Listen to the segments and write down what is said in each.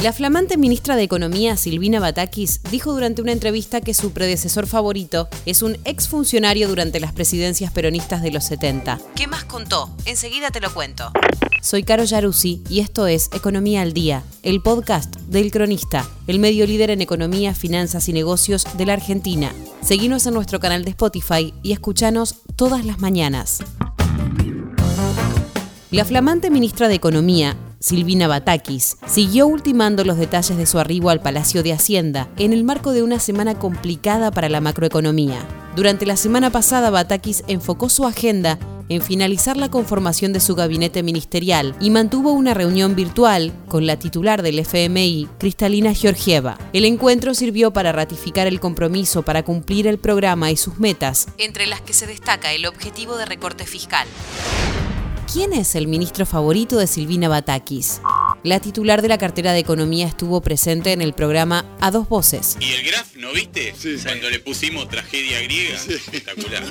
La flamante ministra de Economía, Silvina Batakis, dijo durante una entrevista que su predecesor favorito es un exfuncionario durante las presidencias peronistas de los 70. ¿Qué más contó? Enseguida te lo cuento. Soy Caro Yaruzzi y esto es Economía al Día, el podcast del Cronista, el medio líder en economía, finanzas y negocios de la Argentina. Seguimos en nuestro canal de Spotify y escuchanos todas las mañanas. La flamante ministra de Economía, Silvina Batakis, siguió ultimando los detalles de su arribo al Palacio de Hacienda en el marco de una semana complicada para la macroeconomía. Durante la semana pasada, Batakis enfocó su agenda en finalizar la conformación de su gabinete ministerial y mantuvo una reunión virtual con la titular del FMI, Cristalina Georgieva. El encuentro sirvió para ratificar el compromiso para cumplir el programa y sus metas, entre las que se destaca el objetivo de recorte fiscal. ¿Quién es el ministro favorito de Silvina Batakis? La titular de la cartera de Economía estuvo presente en el programa A Dos Voces. ¿Y el graf no viste? Cuando le pusimos tragedia griega. Espectacular.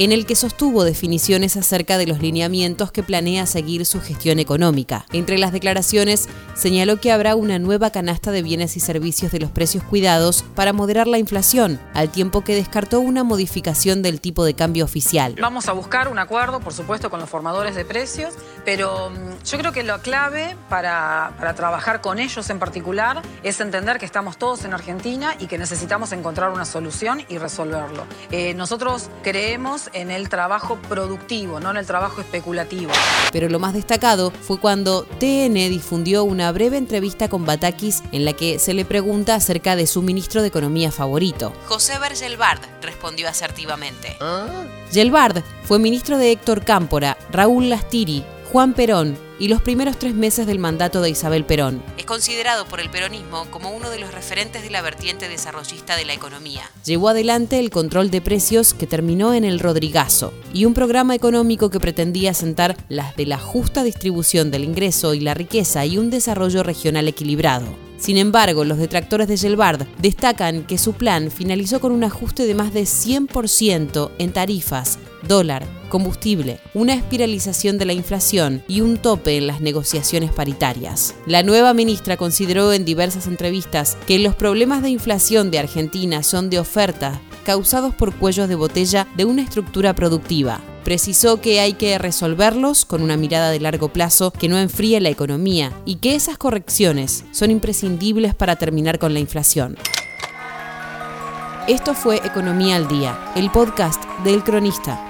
En el que sostuvo definiciones acerca de los lineamientos que planea seguir su gestión económica. Entre las declaraciones, señaló que habrá una nueva canasta de bienes y servicios de los precios cuidados para moderar la inflación, al tiempo que descartó una modificación del tipo de cambio oficial. Vamos a buscar un acuerdo, por supuesto, con los formadores de precios, pero mm, yo creo que lo clave para, trabajar con ellos en particular es entender que estamos todos en Argentina y que necesitamos encontrar una solución y resolverlo. Eh, nosotros creemos en el trabajo productivo, no en el trabajo especulativo. Pero lo más destacado fue cuando TN difundió una breve entrevista con Batakis en la que se le pregunta acerca de su ministro de Economía favorito. José Bergelbard respondió asertivamente. ¿Ah? Gelbard fue ministro de Héctor Cámpora, Raúl Lastiri, Juan Perón y los primeros tres meses del mandato de Isabel Perón. Es considerado por el peronismo como uno de los referentes de la vertiente desarrollista de la economía. Llevó adelante el control de precios que terminó en el Rodrigazo y un programa económico que pretendía sentar las de la justa distribución del ingreso y la riqueza y un desarrollo regional equilibrado. Sin embargo, los detractores de Gelbard destacan que su plan finalizó con un ajuste de más de 100% en tarifas, dólar, combustible, una espiralización de la inflación y un tope en las negociaciones paritarias. La nueva ministra consideró en diversas entrevistas que los problemas de inflación de Argentina son de oferta causados por cuellos de botella de una estructura productiva. Precisó que hay que resolverlos con una mirada de largo plazo que no enfríe la economía y que esas correcciones son imprescindibles para terminar con la inflación. Esto fue Economía al Día, el podcast del cronista.